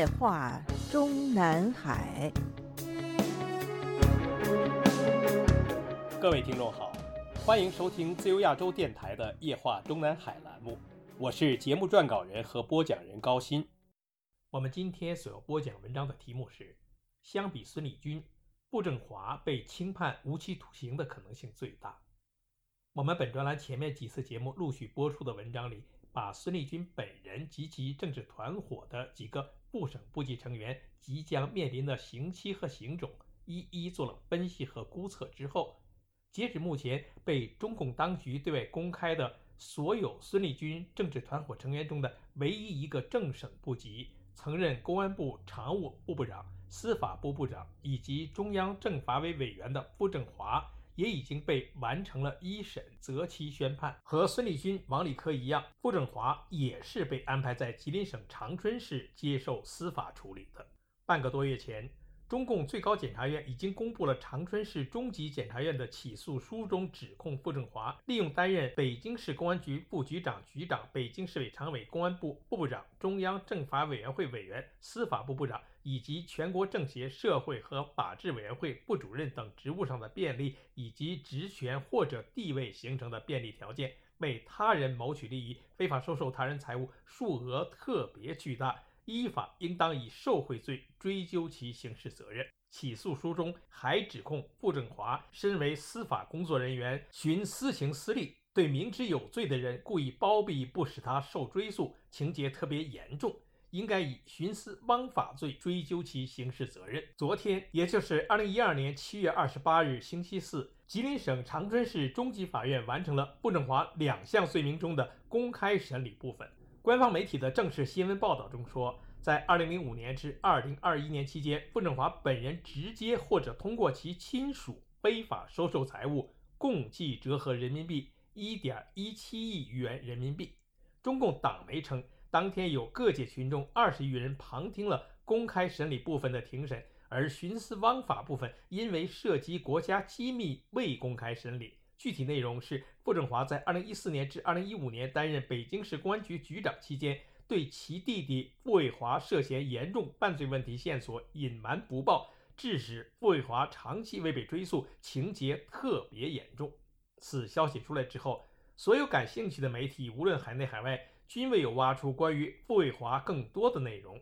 夜话中南海。各位听众好，欢迎收听自由亚洲电台的《夜话中南海》栏目，我是节目撰稿人和播讲人高鑫。我们今天所要播讲文章的题目是：相比孙立军，步正华被轻判无期徒刑的可能性最大。我们本专栏前面几次节目陆续播出的文章里，把孙立军本人及其政治团伙的几个部省部级成员即将面临的刑期和刑种一一做了分析和估测之后，截止目前被中共当局对外公开的所有孙立军政治团伙成员中的唯一一个正省部级。曾任公安部常务副部长、司法部部长以及中央政法委委员的傅政华，也已经被完成了一审择期宣判。和孙立军、王立科一样，傅政华也是被安排在吉林省长春市接受司法处理的。半个多月前。中共最高检察院已经公布了长春市中级检察院的起诉书中指控傅政华利用担任北京市公安局副局长、局长、北京市委常委、公安部部长、中央政法委员会委员、司法部部长以及全国政协社会和法制委员会副主任等职务上的便利，以及职权或者地位形成的便利条件，为他人谋取利益，非法收受他人财物，数额特别巨大。依法应当以受贿罪追究其刑事责任。起诉书中还指控傅政华身为司法工作人员，徇私情私利，对明知有罪的人故意包庇，不使他受追诉，情节特别严重，应该以徇私枉法罪追究其刑事责任。昨天，也就是二零一二年七月二十八日星期四，吉林省长春市中级法院完成了傅政华两项罪名中的公开审理部分。官方媒体的正式新闻报道中说，在2005年至2021年期间，傅政华本人直接或者通过其亲属非法收受财物，共计折合人民币1.17亿元人民币。中共党媒称，当天有各界群众二十余人旁听了公开审理部分的庭审，而徇私枉法部分因为涉及国家机密，未公开审理。具体内容是，傅政华在2014年至2015年担任北京市公安局局长期间，对其弟弟傅卫华涉嫌严重犯罪问题线索隐瞒不报，致使傅卫华长期未被追诉，情节特别严重。此消息出来之后，所有感兴趣的媒体，无论海内海外，均未有挖出关于傅卫华更多的内容。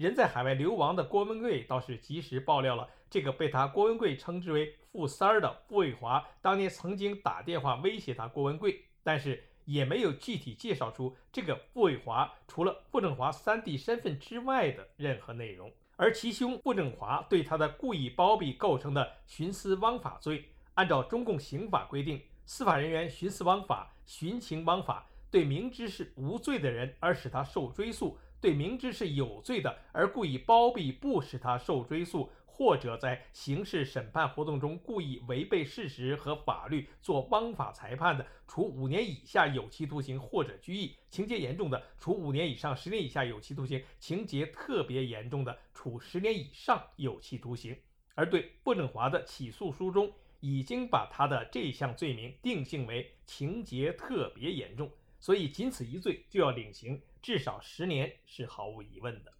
人在海外流亡的郭文贵倒是及时爆料了这个被他郭文贵称之为“富三儿”的傅卫华当年曾经打电话威胁他郭文贵，但是也没有具体介绍出这个傅卫华除了傅政华三弟身份之外的任何内容。而其兄傅政华对他的故意包庇构成的徇私枉法罪，按照中共刑法规定，司法人员徇私枉法、徇情枉法，对明知是无罪的人而使他受追诉。对明知是有罪的而故意包庇不使他受追诉，或者在刑事审判活动中故意违背事实和法律做枉法裁判的，处五年以下有期徒刑或者拘役；情节严重的，处五年以上十年以下有期徒刑；情节特别严重的，处十年以上有期徒刑。而对傅振华的起诉书中，已经把他的这项罪名定性为情节特别严重。所以，仅此一罪就要领刑至少十年是毫无疑问的。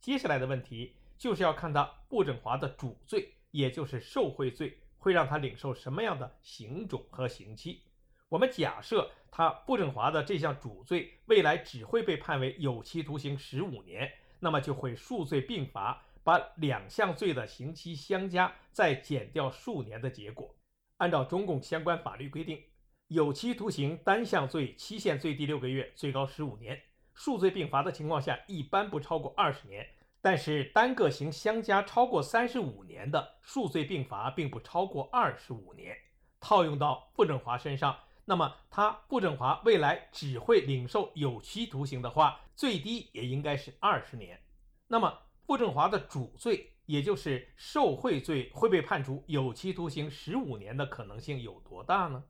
接下来的问题就是要看他傅振华的主罪，也就是受贿罪，会让他领受什么样的刑种和刑期。我们假设他傅振华的这项主罪未来只会被判为有期徒刑十五年，那么就会数罪并罚，把两项罪的刑期相加，再减掉数年的结果。按照中共相关法律规定。有期徒刑单项罪期限最低六个月，最高十五年；数罪并罚的情况下，一般不超过二十年。但是单个刑相加超过三十五年的，数罪并罚并不超过二十五年。套用到傅政华身上，那么他傅政华未来只会领受有期徒刑的话，最低也应该是二十年。那么傅政华的主罪，也就是受贿罪，会被判处有期徒刑十五年的可能性有多大呢？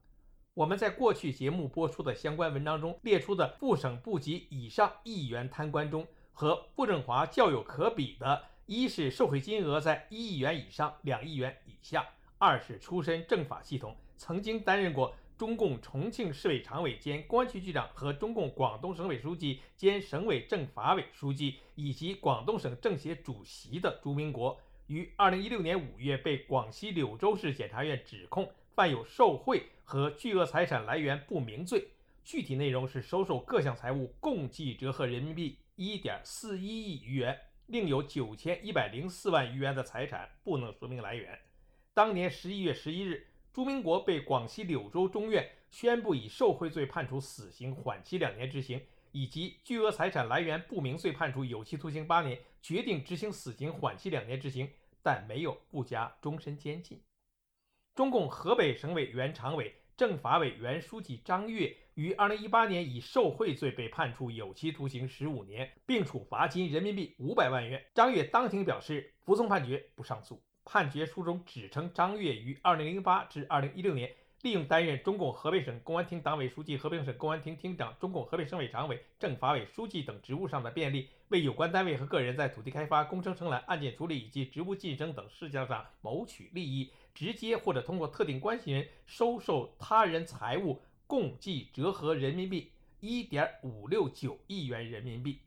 我们在过去节目播出的相关文章中列出的副省部级以上亿元贪官中，和傅政华较有可比的，一是受贿金额在一亿元以上两亿元以下；二是出身政法系统，曾经担任过中共重庆市委常委兼公安局局长和中共广东省委书记兼省委政法委书记以及广东省政协主席的朱明国，于二零一六年五月被广西柳州市检察院指控犯有受贿和巨额财产来源不明罪，具体内容是收受各项财物共计折合人民币一点四一亿余元，另有九千一百零四万余元的财产不能说明来源。当年十一月十一日。朱明国被广西柳州中院宣布以受贿罪判处死刑，缓期两年执行；以及巨额财产来源不明罪判处有期徒刑八年，决定执行死刑，缓期两年执行，但没有不加终身监禁。中共河北省委原常委、政法委原书记张越于二零一八年以受贿罪被判处有期徒刑十五年，并处罚金人民币五百万元。张越当庭表示，服从判决，不上诉。判决书中指称，张越于2008至2016年利用担任中共河北省公安厅党委书记、河北省公安厅厅长、中共河北省委常委、政法委书记等职务上的便利，为有关单位和个人在土地开发、工程承揽、案件处理以及职务晋升等事项上谋取利益，直接或者通过特定关系人收受他人财物，共计折合人民币1.569亿元人民币。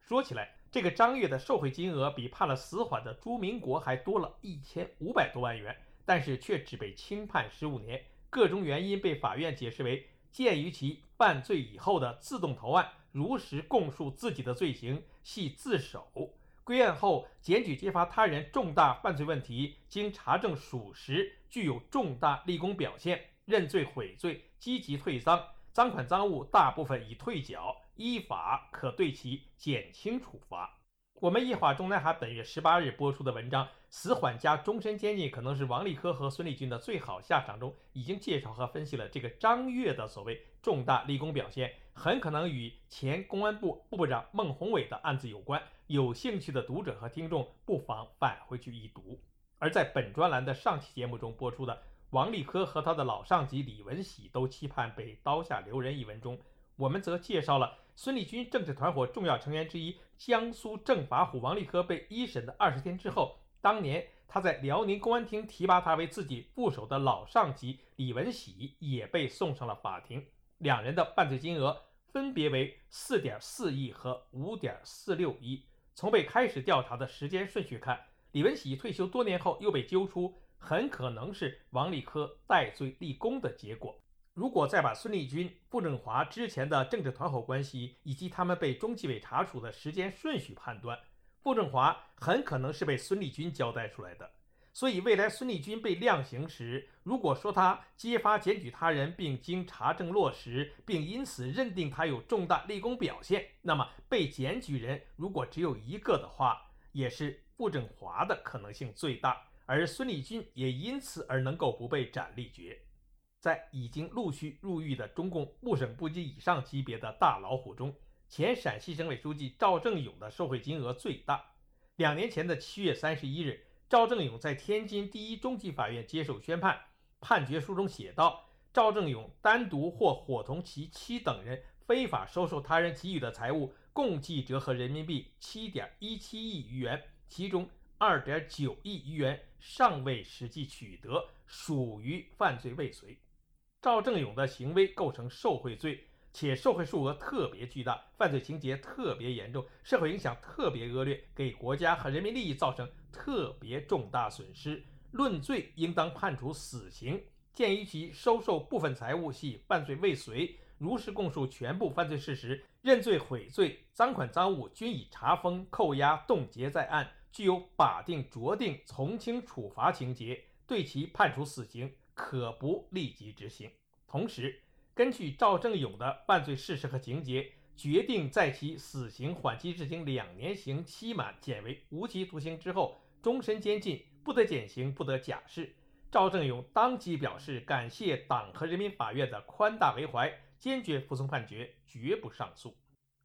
说起来，这个张悦的受贿金额比判了死缓的朱明国还多了一千五百多万元，但是却只被轻判十五年。各种原因被法院解释为：鉴于其犯罪以后的自动投案，如实供述自己的罪行，系自首；归案后检举揭发他人重大犯罪问题，经查证属实，具有重大立功表现，认罪悔罪，积极退赃，赃款赃物大部分已退缴。依法可对其减轻处罚。我们《夜话中南海》本月十八日播出的文章《死缓加终身监禁可能是王立科和孙立军的最好下场》中，已经介绍和分析了这个张越的所谓重大立功表现，很可能与前公安部部长孟宏伟的案子有关。有兴趣的读者和听众不妨返回去一读。而在本专栏的上期节目中播出的王立科和他的老上级李文喜都期盼被刀下留人一文中，我们则介绍了。孙立军政治团伙重要成员之一、江苏政法虎王立科被一审的二十天之后，当年他在辽宁公安厅提拔他为自己副手的老上级李文喜也被送上了法庭。两人的犯罪金额分别为四点四亿和五点四六亿。从被开始调查的时间顺序看，李文喜退休多年后又被揪出，很可能是王立科戴罪立功的结果。如果再把孙立军、傅政华之前的政治团伙关系以及他们被中纪委查处的时间顺序判断，傅政华很可能是被孙立军交代出来的。所以，未来孙立军被量刑时，如果说他揭发检举他人并经查证落实，并因此认定他有重大立功表现，那么被检举人如果只有一个的话，也是傅政华的可能性最大，而孙立军也因此而能够不被斩立决。在已经陆续入狱的中共部省部级以上级别的大老虎中，前陕西省委书记赵正永的受贿金额最大。两年前的七月三十一日，赵正勇在天津第一中级法院接受宣判，判决书中写道：赵正勇单独或伙同其妻等人非法收受他人给予的财物，共计折合人民币七点一七亿余元，其中二点九亿余元尚未实际取得，属于犯罪未遂。赵正勇的行为构成受贿罪，且受贿数额特别巨大，犯罪情节特别严重，社会影响特别恶劣，给国家和人民利益造成特别重大损失。论罪，应当判处死刑。鉴于其收受部分财物系犯罪未遂，如实供述全部犯罪事实，认罪悔罪，赃款赃物均已查封、扣押、冻结在案，具有法定、酌定、从轻处罚情节，对其判处死刑。可不立即执行。同时，根据赵正永的犯罪事实和情节，决定在其死刑缓期执行两年刑期满减为无期徒刑之后，终身监禁，不得减刑，不得假释。赵正永当即表示感谢党和人民法院的宽大为怀，坚决服从判决，绝不上诉。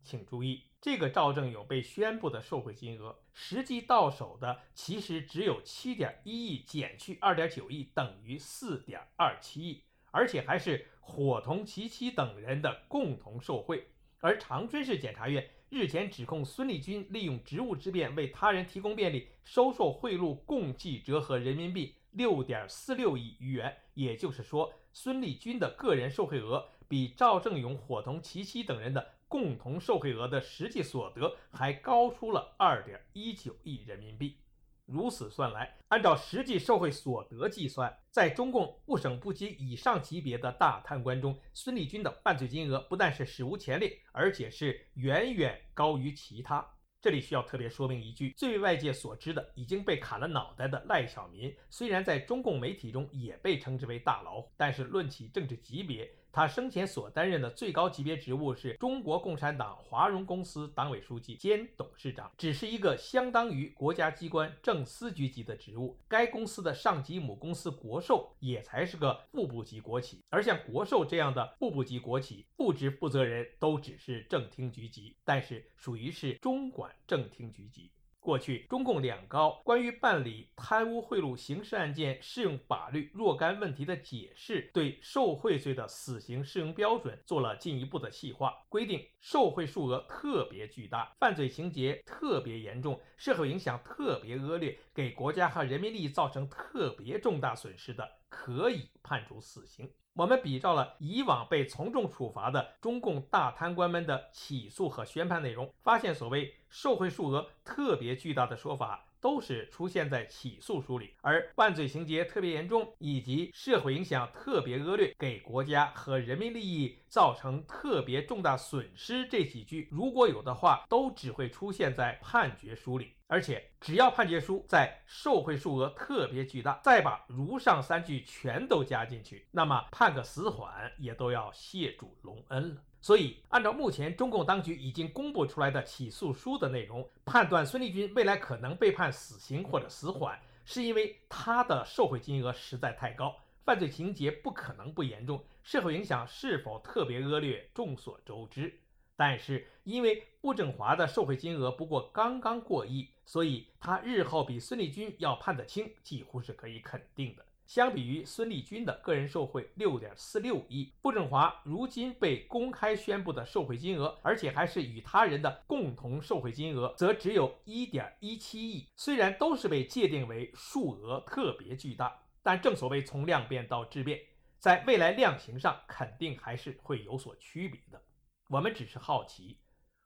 请注意，这个赵正永被宣布的受贿金额，实际到手的其实只有七点一亿减去二点九亿，等于四点二七亿，而且还是伙同其妻等人的共同受贿。而长春市检察院日前指控孙立军利用职务之便为他人提供便利，收受贿赂，共计折合人民币六点四六亿余元。也就是说，孙立军的个人受贿额比赵正永、伙同其妻等人的共同受贿额的实际所得还高出了二点一九亿人民币。如此算来，按照实际受贿所得计算，在中共部省部级以上级别的大贪官中，孙立军的犯罪金额不但是史无前例，而且是远远高于其他。这里需要特别说明一句：最外界所知的已经被砍了脑袋的赖小民，虽然在中共媒体中也被称之为大老虎，但是论起政治级别，他生前所担任的最高级别职务是中国共产党华融公司党委书记兼董事长，只是一个相当于国家机关正司局级的职务。该公司的上级母公司国寿也才是个副部级国企，而像国寿这样的副部级国企，副职负责人都只是正厅局级，但是属于是中管正厅局级。过去，中共两高关于办理贪污贿赂刑事案件适用法律若干问题的解释，对受贿罪的死刑适用标准做了进一步的细化，规定受贿数额特别巨大、犯罪情节特别严重、社会影响特别恶劣、给国家和人民利益造成特别重大损失的，可以判处死刑。我们比照了以往被从重处罚的中共大贪官们的起诉和宣判内容，发现所谓受贿数额特别巨大的说法，都是出现在起诉书里，而犯罪情节特别严重以及社会影响特别恶劣，给国家和人民利益造成特别重大损失这几句，如果有的话，都只会出现在判决书里。而且，只要判决书在受贿数额特别巨大，再把如上三句全都加进去，那么判个死缓也都要谢主隆恩了。所以，按照目前中共当局已经公布出来的起诉书的内容，判断孙立军未来可能被判死刑或者死缓，是因为他的受贿金额实在太高，犯罪情节不可能不严重，社会影响是否特别恶劣，众所周知。但是，因为傅政华的受贿金额不过刚刚过亿，所以他日后比孙立军要判得轻，几乎是可以肯定的。相比于孙立军的个人受贿六点四六亿，傅政华如今被公开宣布的受贿金额，而且还是与他人的共同受贿金额，则只有一点一七亿。虽然都是被界定为数额特别巨大，但正所谓从量变到质变，在未来量刑上肯定还是会有所区别的。我们只是好奇，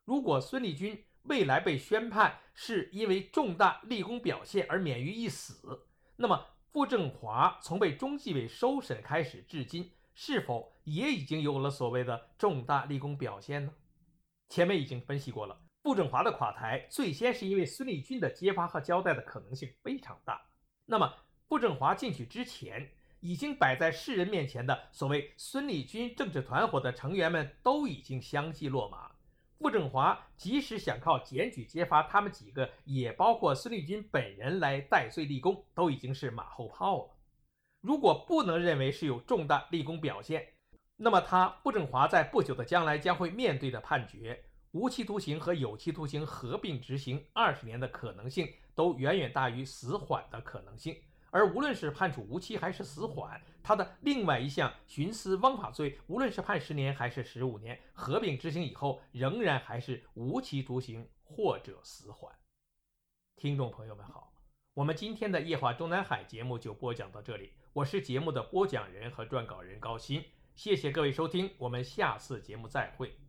如果孙立军未来被宣判是因为重大立功表现而免于一死，那么傅政华从被中纪委收审开始至今，是否也已经有了所谓的重大立功表现呢？前面已经分析过了，傅政华的垮台最先是因为孙立军的揭发和交代的可能性非常大。那么傅政华进去之前。已经摆在世人面前的所谓孙立军政治团伙的成员们都已经相继落马，傅政华即使想靠检举揭发他们几个，也包括孙立军本人来戴罪立功，都已经是马后炮了。如果不能认为是有重大立功表现，那么他傅政华在不久的将来将会面对的判决，无期徒刑和有期徒刑合并执行二十年的可能性，都远远大于死缓的可能性。而无论是判处无期还是死缓，他的另外一项徇私枉法罪，无论是判十年还是十五年，合并执行以后，仍然还是无期徒刑或者死缓。听众朋友们好，我们今天的夜话中南海节目就播讲到这里，我是节目的播讲人和撰稿人高鑫，谢谢各位收听，我们下次节目再会。